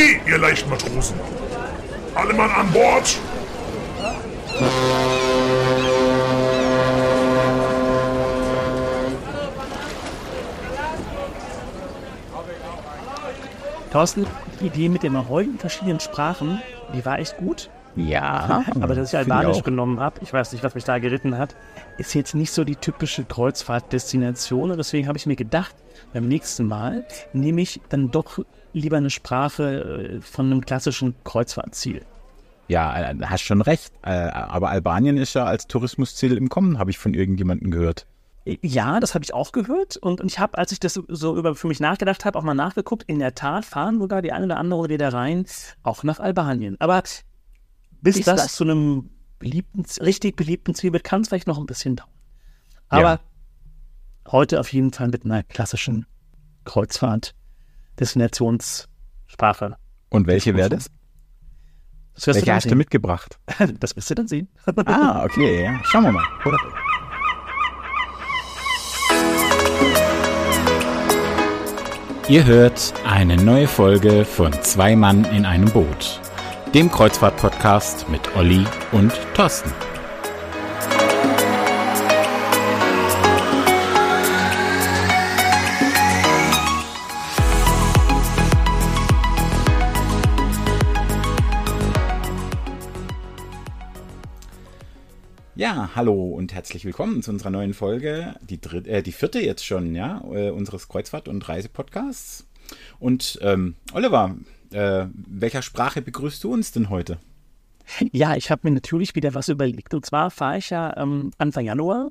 Okay, ihr leichten Matrosen. Alle Mann an Bord. Thorsten, die Idee mit den heutigen verschiedenen Sprachen, die war echt gut. Ja, Aber dass ich Albanisch genommen habe, ich weiß nicht, was mich da geritten hat, ist jetzt nicht so die typische Kreuzfahrtdestination. Und deswegen habe ich mir gedacht, beim nächsten Mal nehme ich dann doch lieber eine Sprache äh, von einem klassischen Kreuzfahrtziel. Ja, äh, hast schon recht. Äh, Aber Albanien ist ja als Tourismusziel im Kommen, habe ich von irgendjemandem gehört. Ja, das habe ich auch gehört. Und, und ich habe, als ich das so über für mich nachgedacht habe, auch mal nachgeguckt. In der Tat fahren sogar die eine oder andere Reedereien auch nach Albanien. Aber bis Bis das das- zu einem beliebten, richtig beliebten Ziel wird, kann es vielleicht noch ein bisschen dauern. Aber Ja. heute auf jeden Fall mit einer klassischen Kreuzfahrt-Destinationssprache. Und welche wäre das? Das du Welche hast du sehen. mitgebracht? das wirst du dann sehen. Ah, okay, ja. Schauen wir mal. Oder? Ihr hört eine neue Folge von Zwei Mann in einem Boot, dem Kreuzfahrt-Podcast mit Olli und Thorsten. Ja, hallo und herzlich willkommen zu unserer neuen Folge, die, dritte, äh, die vierte jetzt schon, ja, äh, unseres Kreuzfahrt- und Reisepodcasts. Und ähm, Oliver, äh, welcher Sprache begrüßt du uns denn heute? Ja, ich habe mir natürlich wieder was überlegt. Und zwar fahre ich ja ähm, Anfang Januar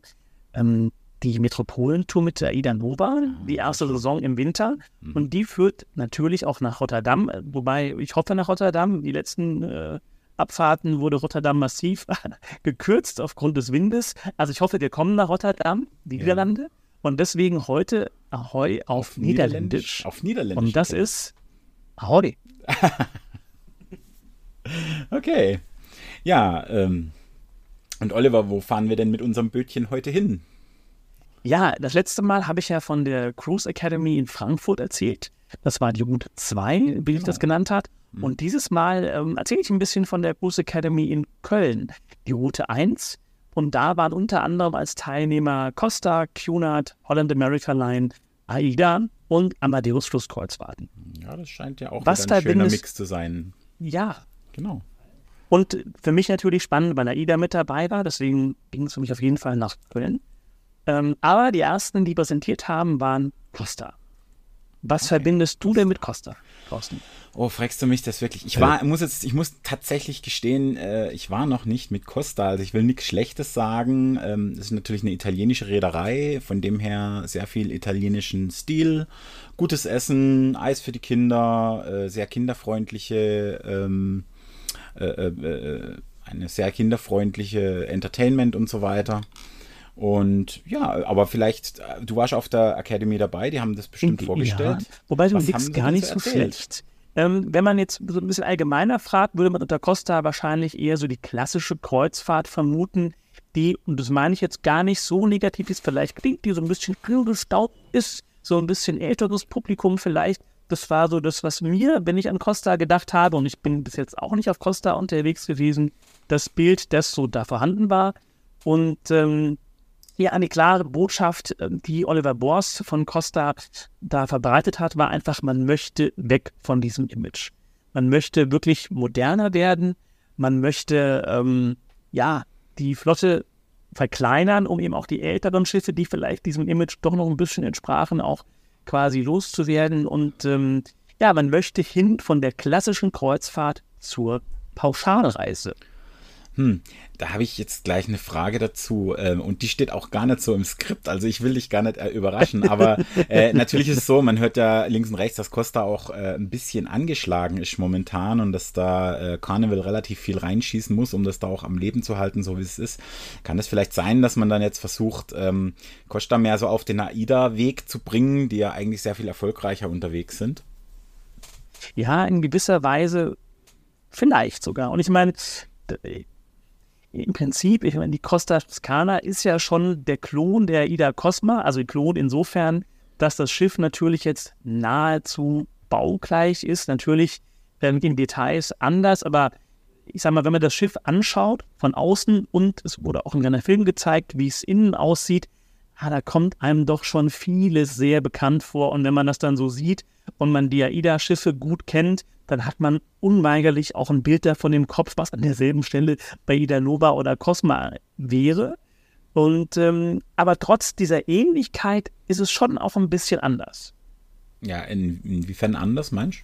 ähm, die Metropolentour mit der Aida Nova, die erste Saison im Winter. Und die führt natürlich auch nach Rotterdam. äh, Wobei ich hoffe nach Rotterdam. Die letzten äh, Abfahrten wurde Rotterdam massiv gekürzt aufgrund des Windes. Also ich hoffe, wir kommen nach Rotterdam, die Niederlande. Und deswegen heute Ahoi auf, Niederländisch. Auf Niederländisch. Und das ist Ahoi. Okay. Ja, ähm, und Oliver, wo fahren wir denn mit unserem Bötchen heute hin? Ja, das letzte Mal habe ich ja von der Cruise Academy in Frankfurt erzählt. Das war die Route 2, wie ich das genannt hat. Und dieses Mal ähm, erzähle ich ein bisschen von der Cruise Academy in Köln, die Route 1. Und da waren unter anderem als Teilnehmer Costa, Cunard, Holland America Line, AIDA und Amadeus Flusskreuzfahrten. Ja, das scheint ja auch Was ein schöner Mix zu sein. Ja, Genau. Und für mich natürlich spannend, weil AIDA mit dabei war, deswegen ging es für mich auf jeden Fall nach Köln. Ähm, aber die ersten, die präsentiert haben, waren Costa. Was verbindest du denn mit Costa, Thorsten? Oh, fragst du mich das wirklich? Ich war, muss jetzt, ich muss tatsächlich gestehen, äh, ich war noch nicht mit Costa, also ich will nichts Schlechtes sagen. Ähm, das ist natürlich eine italienische Reederei, von dem her sehr viel italienischen Stil, gutes Essen, Eis für die Kinder, äh, sehr kinderfreundliche, ähm, äh, äh, äh, eine sehr kinderfreundliche Entertainment und so weiter. Und ja, aber vielleicht, äh, du warst auf der Academy dabei, die haben das bestimmt vorgestellt. Ja, wobei du sie gar nicht so so erzählt? schlecht. Ähm, wenn man jetzt so ein bisschen allgemeiner fragt, würde man unter Costa wahrscheinlich eher so die klassische Kreuzfahrt vermuten, die, und das meine ich jetzt gar nicht so negativ ist, vielleicht klingt die so ein bisschen angestaubt ist, so ein bisschen älteres Publikum vielleicht. Das war so das, was mir, wenn ich an Costa gedacht habe, und ich bin bis jetzt auch nicht auf Costa unterwegs gewesen, das Bild, das so da vorhanden war. Und ähm, ja, eine klare Botschaft, äh, die Oliver Bors von Costa da verbreitet hat, war einfach, man möchte weg von diesem Image. Man möchte wirklich moderner werden. Man möchte, ähm, ja, die Flotte verkleinern, um eben auch die älteren Schiffe, die vielleicht diesem Image doch noch ein bisschen entsprachen, auch quasi loszuwerden. Und ähm, ja, man möchte hin von der klassischen Kreuzfahrt zur Pauschalreise. Hm, da habe ich jetzt gleich eine Frage dazu ähm, und die steht auch gar nicht so im Skript, also ich will dich gar nicht äh, überraschen, aber äh, natürlich ist es so, man hört ja links und rechts, dass Costa auch äh, ein bisschen angeschlagen ist momentan und dass da äh, Carnival relativ viel reinschießen muss, um das da auch am Leben zu halten, so wie es ist. Kann es vielleicht sein, dass man dann jetzt versucht, ähm, Costa mehr so auf den AIDA-Weg zu bringen, die ja eigentlich sehr viel erfolgreicher unterwegs sind? Ja, in gewisser Weise vielleicht sogar. Und ich meine, im Prinzip, ich meine, die Costa Toscana ist ja schon der Klon der Ida Cosma, also Klon insofern, dass das Schiff natürlich jetzt nahezu baugleich ist. Natürlich äh, mit den Details anders, aber ich sag mal, wenn man das Schiff anschaut von außen und es wurde auch in einem Film gezeigt, wie es innen aussieht, ah, da kommt einem doch schon vieles sehr bekannt vor. Und wenn man das dann so sieht und man die AIDA-Schiffe gut kennt, dann hat man unweigerlich auch ein Bild davon im Kopf, was an derselben Stelle bei Ida Nova oder Cosma wäre. Und ähm, aber trotz dieser Ähnlichkeit ist es schon auch ein bisschen anders. Ja, in, inwiefern anders, meinst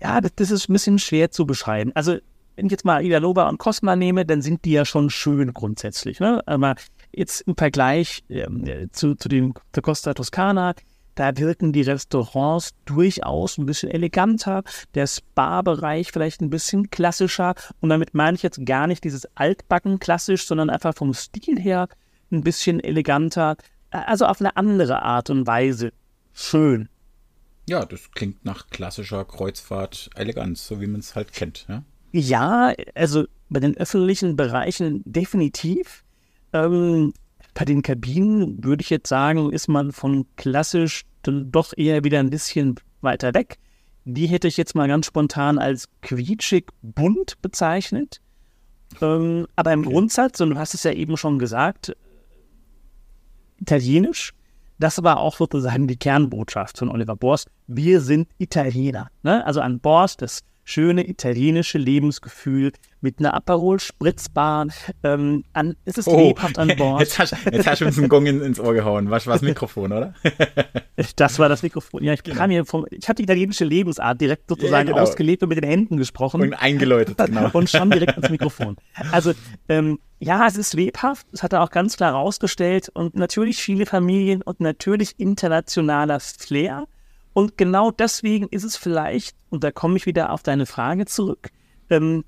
Ja, das, das, ist ein bisschen schwer zu beschreiben. Also, wenn ich jetzt mal Ida Loba und Cosma nehme, dann sind die ja schon schön grundsätzlich. Ne? Aber jetzt im Vergleich äh, zu, zu dem Costa Toscana, da wirken die Restaurants durchaus ein bisschen eleganter, der Spa-Bereich vielleicht ein bisschen klassischer. Und damit meine ich jetzt gar nicht dieses altbacken klassisch, sondern einfach vom Stil her ein bisschen eleganter. Also auf eine andere Art und Weise. Schön. Ja, das klingt nach klassischer Kreuzfahrt-Eleganz, so wie man es halt kennt. Ja? ja, also bei den öffentlichen Bereichen definitiv. Ähm, bei den Kabinen würde ich jetzt sagen, ist man von klassisch dann doch eher wieder ein bisschen weiter weg. Die hätte ich jetzt mal ganz spontan als quietschig bunt bezeichnet. Ähm, aber im okay. Grundsatz, und du hast es ja eben schon gesagt, italienisch. Das war auch sozusagen die Kernbotschaft von Oliver Bors. Wir sind Italiener. Ne? Also an Bord des schöne italienische Lebensgefühl mit einer Aperol-Spritzbahn. Ähm, an, es ist oh, lebhaft an Bord. Jetzt hast, jetzt hast du uns einen Gong in, ins Ohr gehauen. Was war das Mikrofon, oder? das war das Mikrofon. Ja, ich genau. kam hier vom, ich habe die italienische Lebensart direkt sozusagen ja, genau. ausgelebt und mit den Händen gesprochen. Und eingeläutet, genau. und schon direkt ins Mikrofon. Also, ähm, ja, es ist lebhaft. Das hat er auch ganz klar rausgestellt. Und natürlich viele Familien und natürlich internationaler Flair. Und genau deswegen ist es vielleicht, und da komme ich wieder auf deine Frage zurück, ähm,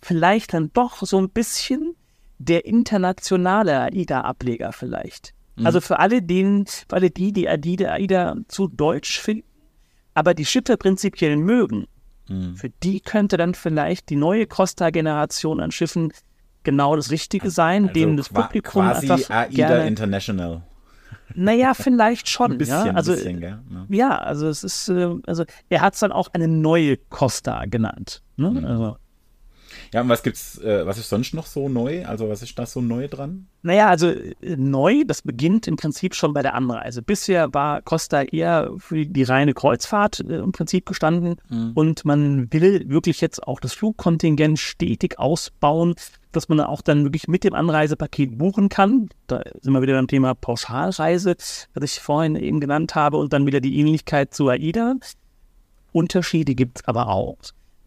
vielleicht dann doch so ein bisschen der internationale AIDA-Ableger vielleicht. Mhm. Also für alle, denen, für alle die, die AIDA, AIDA zu deutsch finden, aber die Schiffe prinzipiell mögen, mhm. für die könnte dann vielleicht die neue Costa-Generation an Schiffen genau das Richtige sein, also denen das Publikum quasi AIDA gerne, International. Naja, vielleicht schon. Ein bisschen, ja? also, bisschen? Ja. ja. also es ist, äh, also er hat es dann auch eine neue Costa genannt. Ne? Mhm. Also, ja, und was gibt's, äh, was ist sonst noch so neu? Also was ist da so neu dran? Naja, also äh, neu, das beginnt im Prinzip schon bei der Anreise. Bisher war Costa eher für die reine Kreuzfahrt äh, im Prinzip gestanden mhm. und man will wirklich jetzt auch das Flugkontingent stetig ausbauen, dass man auch dann wirklich mit dem Anreisepaket buchen kann. Da sind wir wieder beim Thema Pauschalreise, was ich vorhin eben genannt habe und dann wieder die Ähnlichkeit zu AIDA. Unterschiede gibt es aber auch.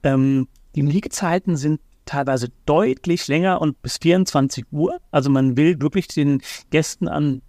Ähm, die Liegezeiten sind teilweise deutlich länger und bis 24 Uhr. Also man will wirklich den Gästen an,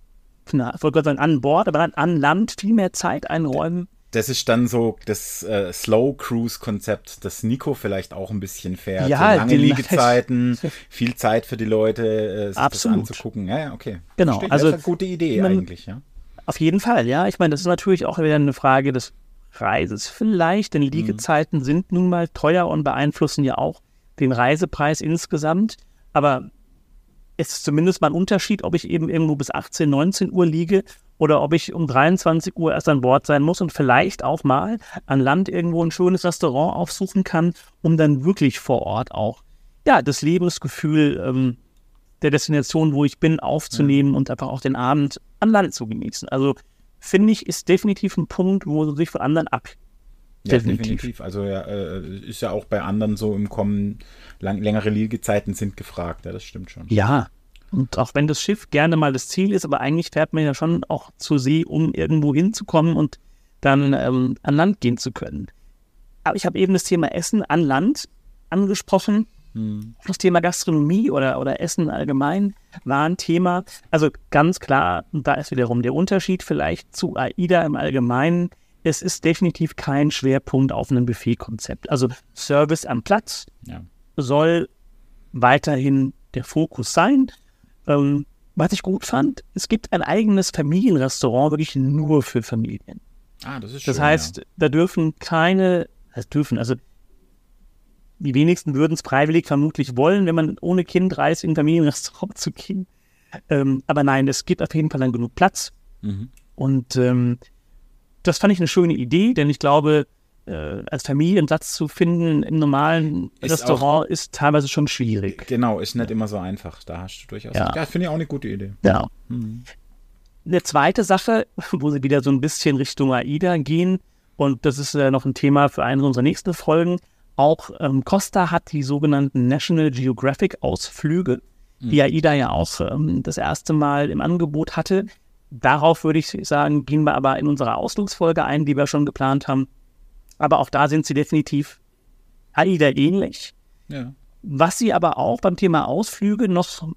na, sagen, an Bord, aber an Land viel mehr Zeit einräumen. Das ist dann so das äh, Slow Cruise Konzept, das Nico vielleicht auch ein bisschen fährt. Ja, so lange Liegezeiten, viel Zeit für die Leute, äh, sich Absolut. das anzugucken. Ja, ja, okay. Genau. Verstehe. Also das ist eine gute Idee man, eigentlich, ja. Auf jeden Fall, ja. Ich meine, das ist natürlich auch wieder eine Frage des Preises. Vielleicht, denn Liegezeiten mhm. sind nun mal teuer und beeinflussen ja auch den Reisepreis insgesamt. Aber es ist zumindest mal ein Unterschied, ob ich eben irgendwo bis 18, 19 Uhr liege oder ob ich um 23 Uhr erst an Bord sein muss und vielleicht auch mal an Land irgendwo ein schönes Restaurant aufsuchen kann, um dann wirklich vor Ort auch ja, das Lebensgefühl ähm, der Destination, wo ich bin, aufzunehmen ja. und einfach auch den Abend an Land zu genießen. Also finde ich, ist definitiv ein Punkt, wo sie sich von anderen ab ja, definitiv. definitiv. Also ja, äh, ist ja auch bei anderen so im Kommen, lang, längere Liegezeiten sind gefragt, ja, das stimmt schon. Ja, und auch wenn das Schiff gerne mal das Ziel ist, aber eigentlich fährt man ja schon auch zur See, um irgendwo hinzukommen und dann ähm, an Land gehen zu können. Aber ich habe eben das Thema Essen an Land angesprochen. Hm. Das Thema Gastronomie oder, oder Essen allgemein war ein Thema. Also ganz klar, und da ist wiederum der Unterschied vielleicht zu AIDA im Allgemeinen es ist definitiv kein Schwerpunkt auf einem Buffet-Konzept. Also Service am Platz ja. soll weiterhin der Fokus sein. Ähm, was ich gut fand, es gibt ein eigenes Familienrestaurant, wirklich nur für Familien. Ah, das ist schön. Das heißt, ja. da dürfen keine, das dürfen, also die wenigsten würden es freiwillig vermutlich wollen, wenn man ohne Kind reist, in ein Familienrestaurant zu gehen. Ähm, aber nein, es gibt auf jeden Fall dann genug Platz. Mhm. Und ähm, das fand ich eine schöne Idee, denn ich glaube, äh, als Familiensatz zu finden im normalen Ist Restaurant ist teilweise schon schwierig. Genau, ist nicht immer so einfach. Da hast du durchaus. Ja. Ja, finde ich auch eine gute Idee. Ja. Mhm. Eine zweite Sache, wo sie wieder so ein bisschen Richtung AIDA gehen, und das ist äh, noch ein Thema für eine unserer nächsten Folgen. Auch ähm, Costa hat die sogenannten National Geographic Ausflüge, die AIDA ja auch ähm, das erste Mal im Angebot hatte. Darauf würde ich sagen, gehen wir aber in unserer Ausflugsfolge ein, die wir schon geplant haben. Aber auch da sind sie definitiv AIDA ähnlich. Ja. Was sie aber auch beim Thema Ausflüge noch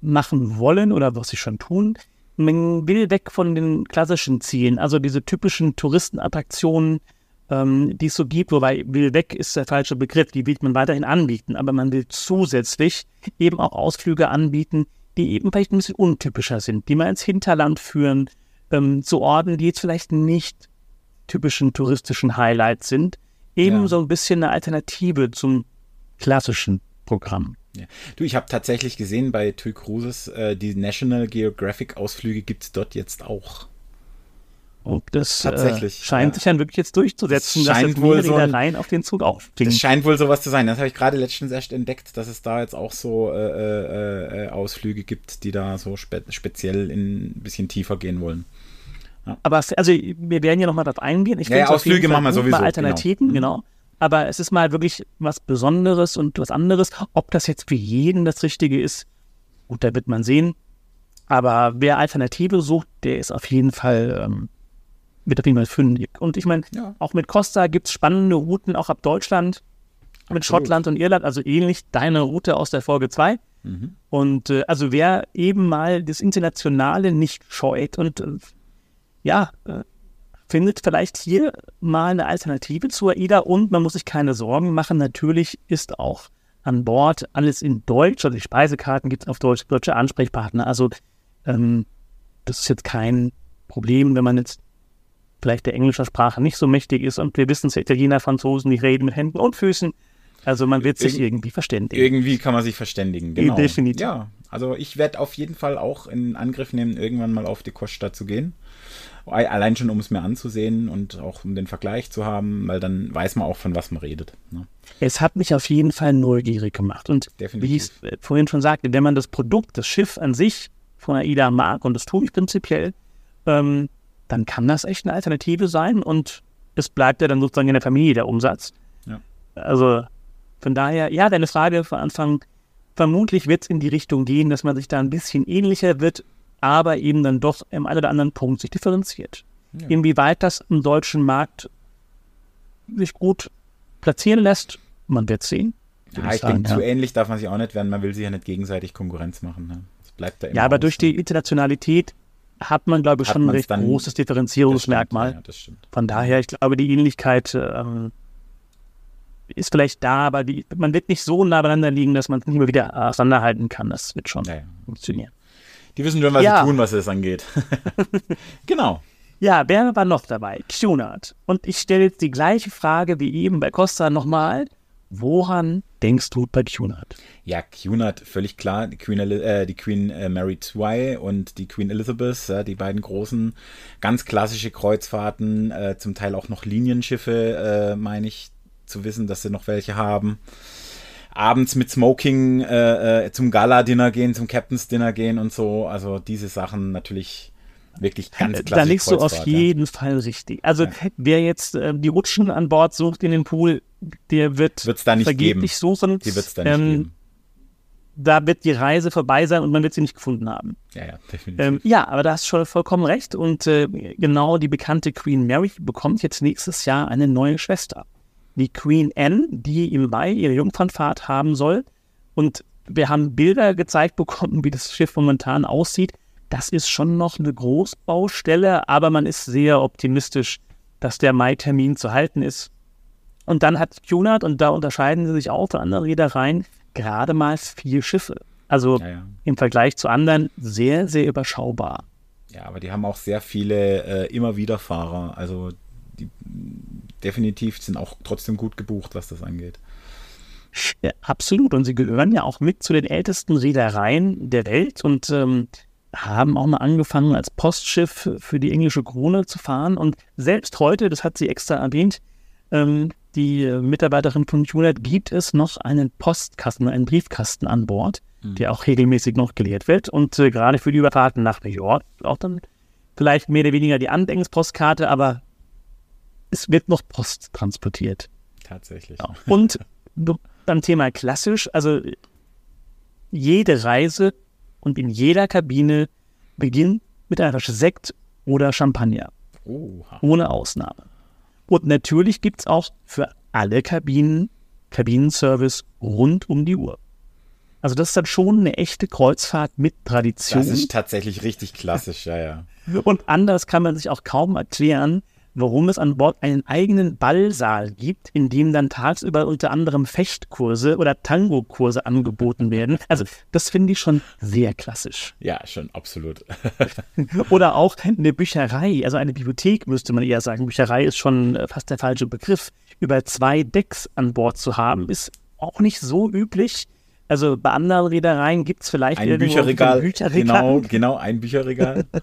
machen wollen oder was sie schon tun, man will weg von den klassischen Zielen, also diese typischen Touristenattraktionen, ähm, die es so gibt, wobei will weg ist der falsche Begriff, die wird man weiterhin anbieten, aber man will zusätzlich eben auch Ausflüge anbieten, die eben vielleicht ein bisschen untypischer sind, die mal ins Hinterland führen, ähm, zu Orten, die jetzt vielleicht nicht typischen touristischen Highlights sind, eben Ja. so ein bisschen eine Alternative zum klassischen Programm. Ja. Du, ich habe tatsächlich gesehen bei TUI Cruises, äh, die National Geographic Ausflüge gibt es dort jetzt auch. Und das Tatsächlich, äh, scheint ja. sich dann wirklich jetzt durchzusetzen, Das dass scheint jetzt wohl mehr so ein- Reedereien auf den Zug aufspringen. Das scheint wohl sowas zu sein. Das habe ich gerade letztens erst entdeckt, dass es da jetzt auch so äh, äh, äh, Ausflüge gibt, die da so spe speziell in ein bisschen tiefer gehen wollen. Aber es- also wir werden ja nochmal darauf eingehen. Ich Ja, ja, Ausflüge machen wir sowieso, Mal Alternativen, genau. genau. Aber es ist mal wirklich was Besonderes und was anderes. Ob das jetzt für jeden das Richtige ist, gut, da wird man sehen. Aber wer Alternative sucht, der ist auf jeden Fall, ähm, wird auf jeden Fall fündig. Und ich meine, Ja. auch mit Costa gibt es spannende Routen, auch ab Deutschland, mit Absolut. Schottland und Irland, also ähnlich deine Route aus der Folge 2. Mhm. Und äh, also wer eben mal das Internationale nicht scheut und äh, ja, äh, findet vielleicht hier mal eine Alternative zur AIDA und man muss sich keine Sorgen machen. Natürlich ist auch an Bord alles in Deutsch, also die Speisekarten gibt es auf Deutsch, deutsche Ansprechpartner. Also ähm, das ist jetzt kein Problem, wenn man jetzt vielleicht der englischer Sprache nicht so mächtig ist und wir wissen es, Italiener, Franzosen, die reden mit Händen und Füßen. Also man wird sich Irg- irgendwie verständigen. Irgendwie kann man sich verständigen, genau. Definitiv. Ja, also ich werde auf jeden Fall auch in Angriff nehmen, irgendwann mal auf die Costa zu gehen. Allein schon, um es mir anzusehen und auch um den Vergleich zu haben, weil dann weiß man auch, von was man redet. Ne? Es hat mich auf jeden Fall neugierig gemacht. Und Definitiv. wie ich es äh, vorhin schon sagte, wenn man das Produkt, das Schiff an sich von AIDA mag, und das tue ich prinzipiell, ähm, dann kann das echt eine Alternative sein und es bleibt ja dann sozusagen in der Familie der Umsatz. Ja. Also von daher, ja, deine Frage von Anfang, vermutlich wird es in die Richtung gehen, dass man sich da ein bisschen ähnlicher wird, aber eben dann doch im einen oder anderen Punkt sich differenziert. Ja. Inwieweit das im deutschen Markt sich gut platzieren lässt, man wird sehen. Ja, ich denke, ja. zu ähnlich darf man sich auch nicht werden. Man will sich ja nicht gegenseitig Konkurrenz machen. Ne? Das bleibt da immer Ja, aber aus, durch ne? die Internationalität hat man, glaube ich, Hat schon ein recht großes Das stimmt, Differenzierungsmerkmal. Ja, das stimmt. Von daher, ich glaube, die Ähnlichkeit ähm, ist vielleicht da, aber die, man wird nicht so nah beieinander liegen, dass man es nicht mehr wieder auseinanderhalten kann. Das wird schon Ja, ja. funktionieren. Die wissen schon, was sie tun, was es angeht. genau. Ja, wer war noch dabei? Cunard. Und ich stelle jetzt die gleiche Frage wie eben bei Costa nochmal. Woran denkst du bei Cunard? Ja, Cunard, völlig klar. Die Queen, äh, die Queen äh, Mary II und die Queen Elizabeth, ja, die beiden großen, ganz klassische Kreuzfahrten, äh, zum Teil auch noch Linienschiffe, äh, meine ich zu wissen, dass sie noch welche haben. Abends mit Smoking äh, zum Gala-Dinner gehen, zum Captain's-Dinner gehen und so. Also diese Sachen natürlich wirklich ganz klassisch. Da liegst du auf ja. jeden Fall richtig. Also wer jetzt äh, die Rutschen an Bord sucht in den Pool, der wird Wird's da nicht vergeblich geben. suchen. Die wird es da nicht Ähm, geben. Da wird die Reise vorbei sein und man wird sie nicht gefunden haben. Ja, ja, definitiv. Ähm, ja, aber da hast du schon vollkommen recht. Und äh, genau die bekannte Queen Mary bekommt jetzt nächstes Jahr eine neue Schwester. Die Queen Anne, die im Mai ihre Jungfernfahrt haben soll. Und wir haben Bilder gezeigt bekommen, wie das Schiff momentan aussieht. Das ist schon noch eine Großbaustelle, aber man ist sehr optimistisch, dass der Mai-Termin zu halten ist. Und dann hat Cunard, und da unterscheiden sie sich auch von anderen Reedereien, gerade mal vier Schiffe. Also ja, ja. im Vergleich zu anderen sehr, sehr überschaubar. Ja, aber die haben auch sehr viele äh, immer wieder Fahrer. Also die definitiv sind auch trotzdem gut gebucht, was das angeht. Ja, absolut. Und sie gehören ja auch mit zu den ältesten Reedereien der Welt und ähm, haben auch mal angefangen, als Postschiff für die englische Krone zu fahren. Und selbst heute, das hat sie extra erwähnt, ähm, die Mitarbeiterin von QNet, gibt es noch einen Postkasten, einen Briefkasten an Bord, mhm. der auch regelmäßig noch geleert wird. Und äh, gerade für die Überfahrten nach New York auch dann vielleicht mehr oder weniger die Andenkenspostkarte, aber es wird noch Post transportiert. Tatsächlich. Ja. Und beim Thema klassisch, also jede Reise und in jeder Kabine beginnt mit einer Flasche Sekt oder Champagner. Oha. Ohne Ausnahme. Und natürlich gibt es auch für alle Kabinen Kabinenservice rund um die Uhr. Also das ist dann schon eine echte Kreuzfahrt mit Tradition. Das ist tatsächlich richtig klassisch, ja, ja. Und anders kann man sich auch kaum erklären, warum es an Bord einen eigenen Ballsaal gibt, in dem dann tagsüber unter anderem Fechtkurse oder Tango-Kurse angeboten werden. Also das finde ich schon sehr klassisch. Ja, schon absolut. oder auch eine Bücherei, also eine Bibliothek müsste man eher sagen. Bücherei ist schon äh, fast der falsche Begriff. Über zwei Decks an Bord zu haben, ist auch nicht so üblich. Also bei anderen Reedereien gibt es vielleicht ein Bücherregal. Bücherregal. Genau, genau, ein Bücherregal.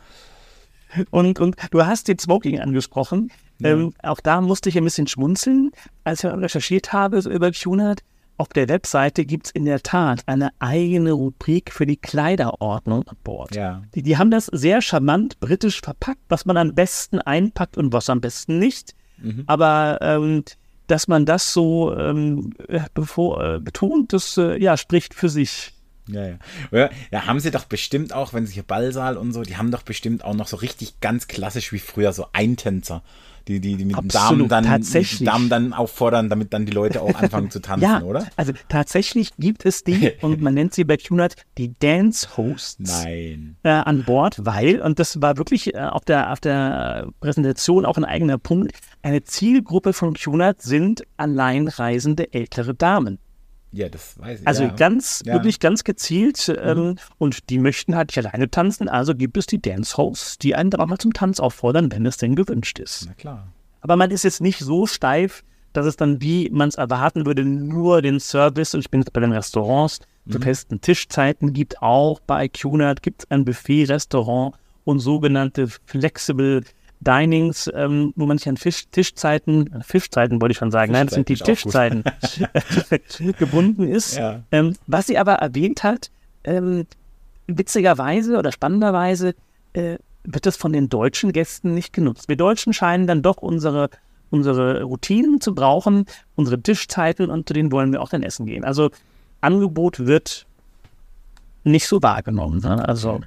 Und, und du hast den Smoking angesprochen. Ja. Ähm, auch da musste ich ein bisschen schmunzeln, als ich recherchiert habe so über QNAT. Auf der Webseite gibt es in der Tat eine eigene Rubrik für die Kleiderordnung an Bord. Ja. Die, die haben das sehr charmant britisch verpackt, was man am besten einpackt und was am besten nicht. Mhm. Aber ähm, dass man das so ähm, bevor, äh, betont, das äh, ja, spricht für sich. Ja, ja. Ja, haben sie doch bestimmt auch, wenn sie hier Ballsaal und so, die haben doch bestimmt auch noch so richtig ganz klassisch wie früher so Eintänzer. Die, die, die mit Absolut, Damen dann, tatsächlich. Damen dann auffordern, damit dann die Leute auch anfangen zu tanzen, ja, oder? Also tatsächlich gibt es die und man nennt sie bei QNAT die Dance Hosts Nein. Äh, an Bord, weil, und das war wirklich äh, auf, der, auf der Präsentation auch ein eigener Punkt, eine Zielgruppe von QNAT sind alleinreisende ältere Damen. Ja, das weiß ich. Also ja. ganz, ja. wirklich ganz gezielt. Mhm. Ähm, und die möchten halt nicht alleine tanzen, also gibt es die Dance-Hosts, die einen dann auch mal zum Tanz auffordern, wenn es denn gewünscht ist. Na klar. Aber man ist jetzt nicht so steif, dass es dann, wie man es erwarten würde, nur den Service, und ich bin jetzt bei den Restaurants, zu mhm. festen Tischzeiten gibt, auch bei QNAT gibt es ein Buffet-Restaurant und sogenannte Flexible Dinings, ähm, wo man sich an Fisch, Tischzeiten, Fischzeiten wollte ich schon sagen, nein, das sind die Tischzeiten, gebunden ist. Ja. Ähm, was sie aber erwähnt hat, ähm, witzigerweise oder spannenderweise äh, wird das von den deutschen Gästen nicht genutzt. Wir Deutschen scheinen dann doch unsere, unsere Routinen zu brauchen, unsere Tischzeiten und zu denen wollen wir auch dann essen gehen. Also Angebot wird nicht so wahrgenommen. Ne? Also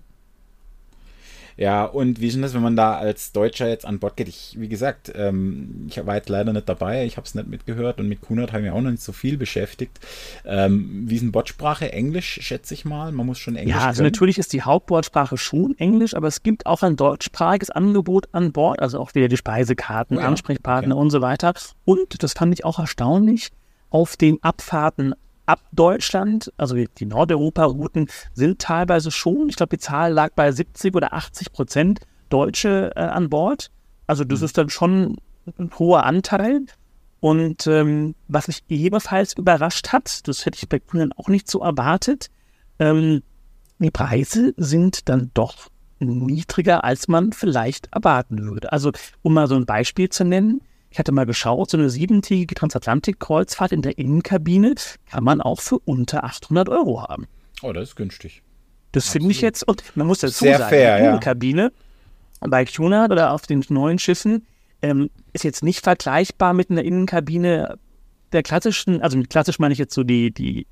ja, und wie ist denn das, wenn man da als Deutscher jetzt an Bord geht? Ich, wie gesagt, ähm, ich war jetzt leider nicht dabei, ich habe es nicht mitgehört und mit Kunert habe ich mich auch noch nicht so viel beschäftigt. Ähm, wie ist denn Bordsprache? Englisch, schätze ich mal. Man muss schon Englisch. Ja, also können. natürlich ist die Hauptbordsprache schon Englisch, aber es gibt auch ein deutschsprachiges Angebot an Bord, also auch wieder die Speisekarten, oh ja, Ansprechpartner okay. und so weiter. Und das fand ich auch erstaunlich. Auf den Abfahrten ab Deutschland, also die Nordeuropa-Routen, sind teilweise schon, ich glaube, die Zahl lag bei 70 oder 80 Prozent Deutsche äh, an Bord. Also das mhm. ist dann schon ein hoher Anteil. Und ähm, was mich ebenfalls überrascht hat, das hätte ich bei Kunden auch nicht so erwartet, ähm, die Preise sind dann doch niedriger, als man vielleicht erwarten würde. Also um mal so ein Beispiel zu nennen, ich hatte mal geschaut, so eine siebentägige Transatlantik-Kreuzfahrt in der Innenkabine kann man auch für unter 800 Euro haben. Oh, das ist günstig. Das finde ich jetzt, und man muss dazu Sehr sagen, fair, die Innenkabine ja. bei Cunard oder auf den neuen Schiffen ähm, ist jetzt nicht vergleichbar mit einer Innenkabine der klassischen, also mit klassisch meine ich jetzt so die, die,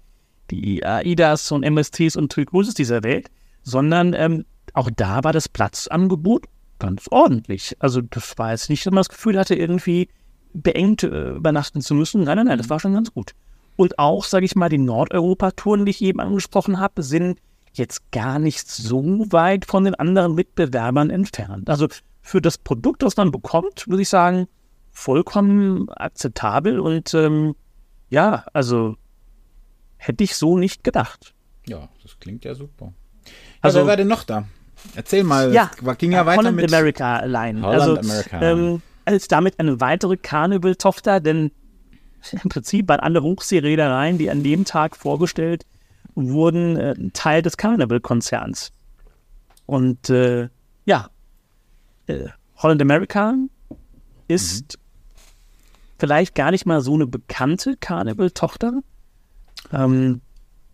die AIDAs und MSTs und Turquoises dieser Welt, sondern ähm, auch da war das Platzangebot ganz ordentlich. Also das war jetzt nicht, dass man das Gefühl hatte, irgendwie beengt äh, übernachten zu müssen. Nein, nein, nein, das mhm. war schon ganz gut. Und auch, sage ich mal, die Nordeuropa-Touren, die ich eben angesprochen habe, sind jetzt gar nicht so weit von den anderen Mitbewerbern entfernt. Also für das Produkt, das man bekommt, würde ich sagen, vollkommen akzeptabel und ähm, ja, also hätte ich so nicht gedacht. Ja, das klingt ja super. Also, wer war denn noch da? Erzähl mal, ja, ging ja weiter Holland mit America Line. Holland also, America. Ähm, als damit eine weitere Carnival-Tochter, denn im Prinzip waren alle Hochseereedereien, die an dem Tag vorgestellt wurden, äh, Teil des Carnival-Konzerns. Und äh, ja, äh, Holland America ist mhm. vielleicht gar nicht mal so eine bekannte Carnival-Tochter. Ähm,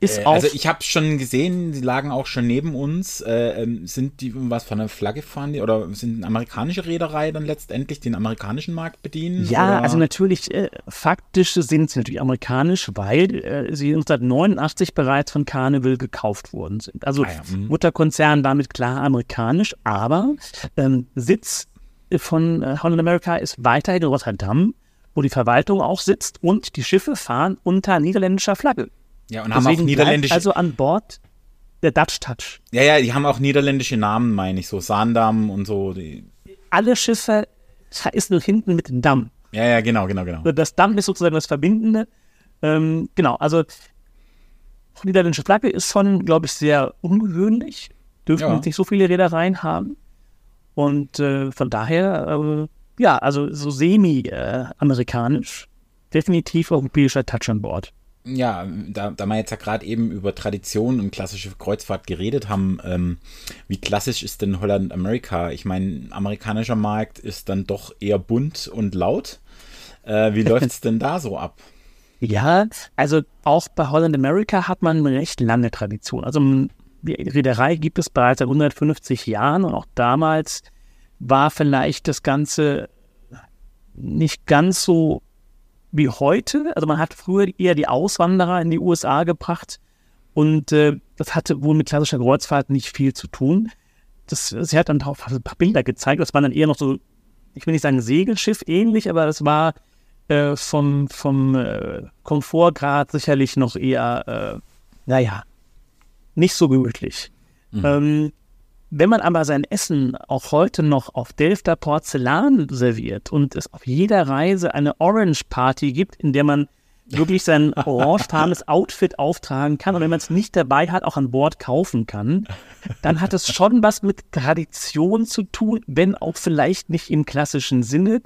ist Äh, auch, also ich habe schon gesehen, die lagen auch schon neben uns. Äh, ähm, sind die was von der Flagge fahren die oder sind amerikanische Reederei dann letztendlich den amerikanischen Markt bedienen? ja, oder? also natürlich, äh, faktisch sind sie natürlich amerikanisch, weil äh, sie 1989 bereits von Carnival gekauft worden sind. Also Ah ja, mhm. Mutterkonzern damit klar amerikanisch, aber ähm, Sitz von äh, Holland America ist weiterhin in Rotterdam, wo die Verwaltung auch sitzt und die Schiffe fahren unter niederländischer Flagge. Ja, und haben auch Deswegen niederländische. also an Bord der Dutch Touch. ja, ja, die haben auch niederländische Namen, meine ich, so Sandam und so. Die, Alle Schiffe ist nur hinten mit dem Damm. ja, ja, genau, genau, genau. Das Damm ist sozusagen das Verbindende. Ähm, genau, also niederländische Flagge ist schon, glaube ich, sehr ungewöhnlich. Dürfen Ja. nicht so viele Reedereien haben. Und äh, von daher, äh, ja, also so semi-amerikanisch. Definitiv europäischer Touch an Bord. Ja, da, da wir jetzt ja gerade eben über Tradition und klassische Kreuzfahrt geredet haben, ähm, wie klassisch ist denn Holland America? Ich meine, amerikanischer Markt ist dann doch eher bunt und laut. Äh, wie läuft es denn da so ab? Ja, also auch bei Holland America hat man eine recht lange Tradition. Also die Reederei gibt es bereits seit 150 Jahren und auch damals war vielleicht das Ganze nicht ganz so wie heute. Also man hat früher eher die Auswanderer in die USA gebracht und äh, das hatte wohl mit klassischer Kreuzfahrt nicht viel zu tun. Das, sie hat dann auch ein paar Bilder gezeigt, das waren dann eher noch so, ich will nicht sagen Segelschiff ähnlich, aber das war äh, vom, vom äh, Komfortgrad sicherlich noch eher, äh, naja, nicht so gemütlich. Ähm, wenn man aber sein Essen auch heute noch auf Delfter Porzellan serviert und es auf jeder Reise eine Orange Party gibt, in der man wirklich sein orangefarbenes Outfit auftragen kann und wenn man es nicht dabei hat, auch an Bord kaufen kann, dann hat es schon was mit Tradition zu tun, wenn auch vielleicht nicht im klassischen Sinne,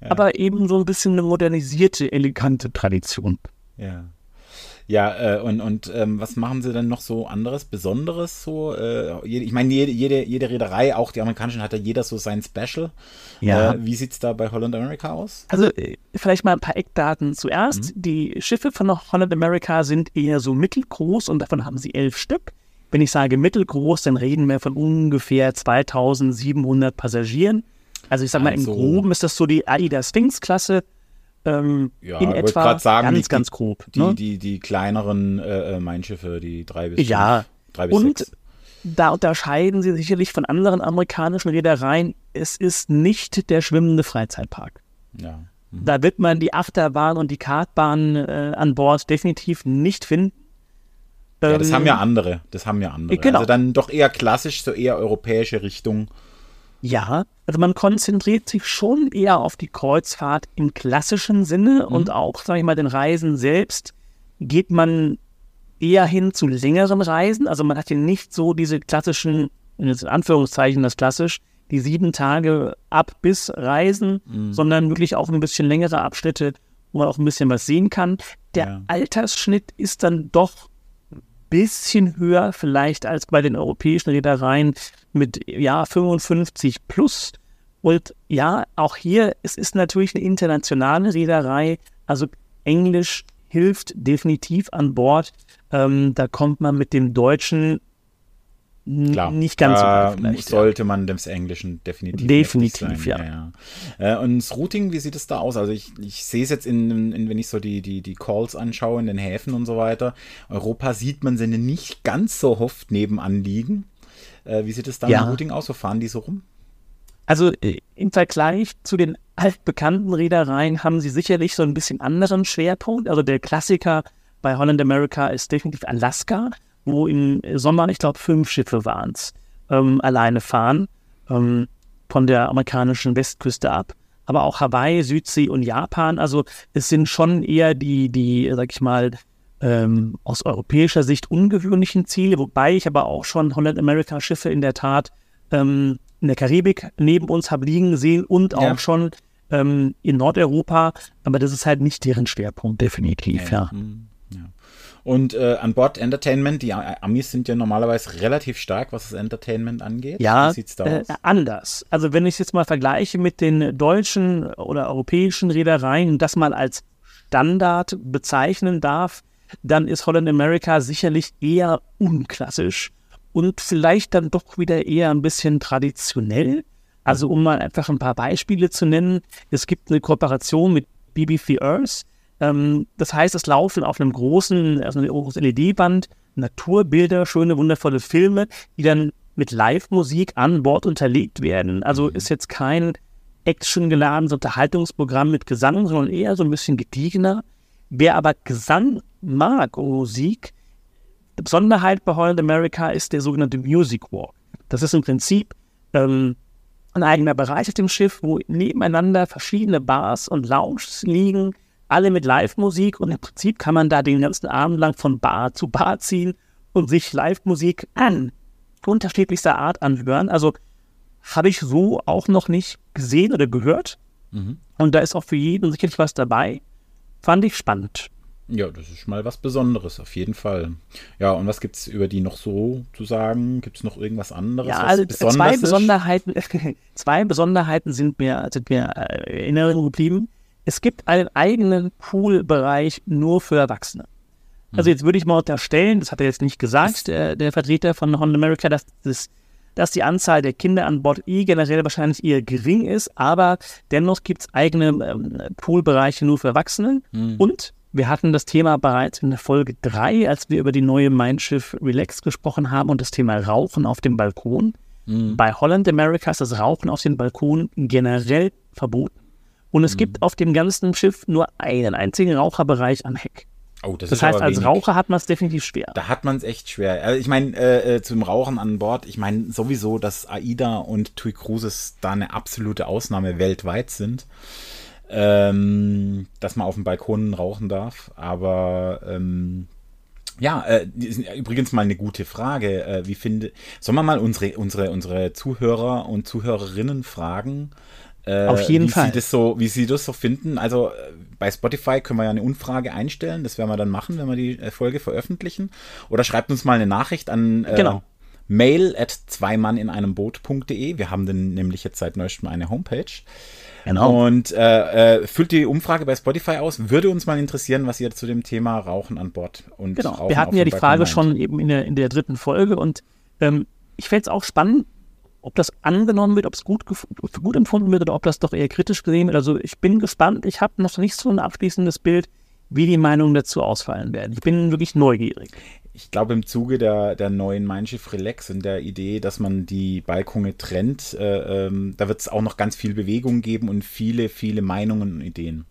aber eben so ein bisschen eine modernisierte, elegante Tradition. Ja. Ja, äh, und, und ähm, was machen sie denn noch so anderes, Besonderes so? Äh, jede, ich meine, jede, jede, jede Reederei, auch die amerikanischen, hat ja jeder so sein Special. Ja. Äh, wie sieht's da bei Holland America aus? Also äh, vielleicht mal ein paar Eckdaten zuerst. Die Schiffe von Holland America sind eher so mittelgroß und davon haben sie elf Stück. Wenn ich sage mittelgroß, dann reden wir von ungefähr 2700 Passagieren. Also ich sage mal, im Also- Groben ist das so die AIDA Sphinx-Klasse. Ähm, Ja, in etwa gerade sagen, ganz, die- ganz grob. Die, ne? die, die kleineren äh, äh, Mein Schiffe, die drei bis Ja, fünf, drei bis und sechs. da unterscheiden sie sicherlich von anderen amerikanischen Reedereien. Es ist nicht der schwimmende Freizeitpark. Ja. Da wird man die Achterbahn und die Kartbahn äh, an Bord definitiv nicht finden. ja, das Ähm, haben ja andere. Das haben ja andere. genau. Also dann doch eher klassisch, so eher europäische Richtung. Ja, also man konzentriert sich schon eher auf die Kreuzfahrt im klassischen Sinne Mhm. und auch, sage ich mal, den Reisen selbst geht man eher hin zu längeren Reisen. Also man hat hier nicht so diese klassischen, in Anführungszeichen das klassisch, die sieben Tage ab bis Reisen, Mhm. sondern wirklich auch ein bisschen längere Abschnitte, wo man auch ein bisschen was sehen kann. Der Ja. Altersschnitt ist dann doch bisschen höher vielleicht als bei den europäischen Reedereien mit ja 55 plus. Und ja, auch hier, es ist natürlich eine internationale Reederei, also Englisch hilft definitiv an Bord. Ähm, da kommt man mit dem Deutschen Klar. nicht ganz so da gut vielleicht. ja. sollte man des Englischen definitiv Definitiv, sein. ja. ja. Äh, und das Routing, wie sieht es da aus? Also ich, ich sehe es jetzt in, in, wenn ich so die, die, die Calls anschaue in den Häfen und so weiter. Europa sieht man sie nicht ganz so oft nebenan liegen. Äh, wie sieht es da Ja. im Routing aus? Wo fahren die so rum? Also äh, im Vergleich zu den altbekannten Reedereien haben sie sicherlich so ein bisschen anderen Schwerpunkt. Also der Klassiker bei Holland America ist definitiv Alaska, wo im Sommer, ich glaube, fünf Schiffe waren es, ähm, alleine fahren ähm, von der amerikanischen Westküste ab. Aber auch Hawaii, Südsee und Japan. Also es sind schon eher die, die, sag ich mal, ähm, aus europäischer Sicht ungewöhnlichen Ziele, wobei ich aber auch schon Holland America Schiffe in der Tat ähm, in der Karibik neben uns habe liegen sehen und Ja. auch schon ähm, in Nordeuropa, aber das ist halt nicht deren Schwerpunkt, definitiv, ja. Hm, ja. Und äh, an Bord Entertainment, die Amis sind ja normalerweise relativ stark, was das Entertainment angeht. Ja, Wie sieht's da äh, aus? anders. Also wenn ich es jetzt mal vergleiche mit den deutschen oder europäischen Reedereien und das mal als Standard bezeichnen darf, dann ist Holland America sicherlich eher unklassisch und vielleicht dann doch wieder eher ein bisschen traditionell. Also um mal einfach ein paar Beispiele zu nennen, es gibt eine Kooperation mit BBC Earth. Ähm, das heißt, es laufen auf einem großen, also einem großen LED-Band Naturbilder, schöne, wundervolle Filme, die dann mit Live-Musik an Bord unterlegt werden. Also mhm. ist jetzt kein actiongeladenes Unterhaltungsprogramm mit Gesang, sondern eher so ein bisschen gediegener. Wer aber Gesang mag und Musik, die Besonderheit bei Holland America ist der sogenannte Music Walk. Das ist im Prinzip ähm, ein eigener Bereich auf dem Schiff, wo nebeneinander verschiedene Bars und Lounges liegen, alle mit Live-Musik und im Prinzip kann man da den ganzen Abend lang von Bar zu Bar ziehen und sich Live-Musik an unterschiedlichster Art anhören. Also habe ich so auch noch nicht gesehen oder gehört. Mhm. Und da ist auch für jeden sicherlich was dabei. Fand ich spannend. Ja, das ist mal was Besonderes, auf jeden Fall. Ja, und was gibt es über die noch so zu sagen? Gibt es noch irgendwas anderes? Ja, also zwei Besonderheiten, zwei Besonderheiten sind mir, sind mir äh, in Erinnerung geblieben. Es gibt einen eigenen Poolbereich nur für Erwachsene. Also hm. jetzt würde ich mal unterstellen, das hat er jetzt nicht gesagt, der, der Vertreter von Honda America, dass, das, dass die Anzahl der Kinder an Bord I generell wahrscheinlich eher gering ist, aber dennoch gibt es eigene ähm, Poolbereiche nur für Erwachsene. Mhm. Und wir hatten das Thema bereits in der Folge 3, als wir über die neue Mein Schiff Relax gesprochen haben und das Thema Rauchen auf dem Balkon. Mhm. Bei Holland America ist das Rauchen auf dem Balkon generell verboten. Und es mhm. gibt auf dem ganzen Schiff nur einen einzigen Raucherbereich am Heck. Oh, das, das heißt, als wenig. Raucher hat man es definitiv schwer. Da hat man es echt schwer. Also ich meine, äh, äh, zum Rauchen an Bord, ich meine sowieso, dass AIDA und TUI Cruises da eine absolute Ausnahme weltweit sind ähm, dass man auf dem Balkon rauchen darf. Aber ähm, ja, äh, übrigens mal eine gute Frage. Äh, wie finde, sollen wir mal unsere, unsere, unsere Zuhörer und Zuhörerinnen fragen? Äh, auf jeden wie Fall. Sie das so, wie sie das so finden. Also äh, bei Spotify können wir ja eine Umfrage einstellen. Das werden wir dann machen, wenn wir die äh, Folge veröffentlichen. Oder schreibt uns mal eine Nachricht an äh, genau. mail at zweimann in einem Boot.de. Wir haben denn nämlich jetzt seit neuestem eine Homepage. Genau. Und äh, äh, füllt die Umfrage bei Spotify aus. Würde uns mal interessieren, was ihr zu dem Thema Rauchen an Bord und Genau, Rauchen wir hatten ja die Frage meint. schon eben in der, in der dritten Folge und ähm, ich fände es auch spannend, ob das angenommen wird, ob es gut, gut empfunden wird oder ob das doch eher kritisch gesehen wird. Also ich bin gespannt. Ich habe noch nicht so ein abschließendes Bild, wie die Meinungen dazu ausfallen werden. Ich bin wirklich neugierig ich glaube, im Zuge der, der neuen Mein Schiff Relax und der Idee, dass man die Balkone trennt, äh, ähm, da wird es auch noch ganz viel Bewegung geben und viele, viele Meinungen und Ideen.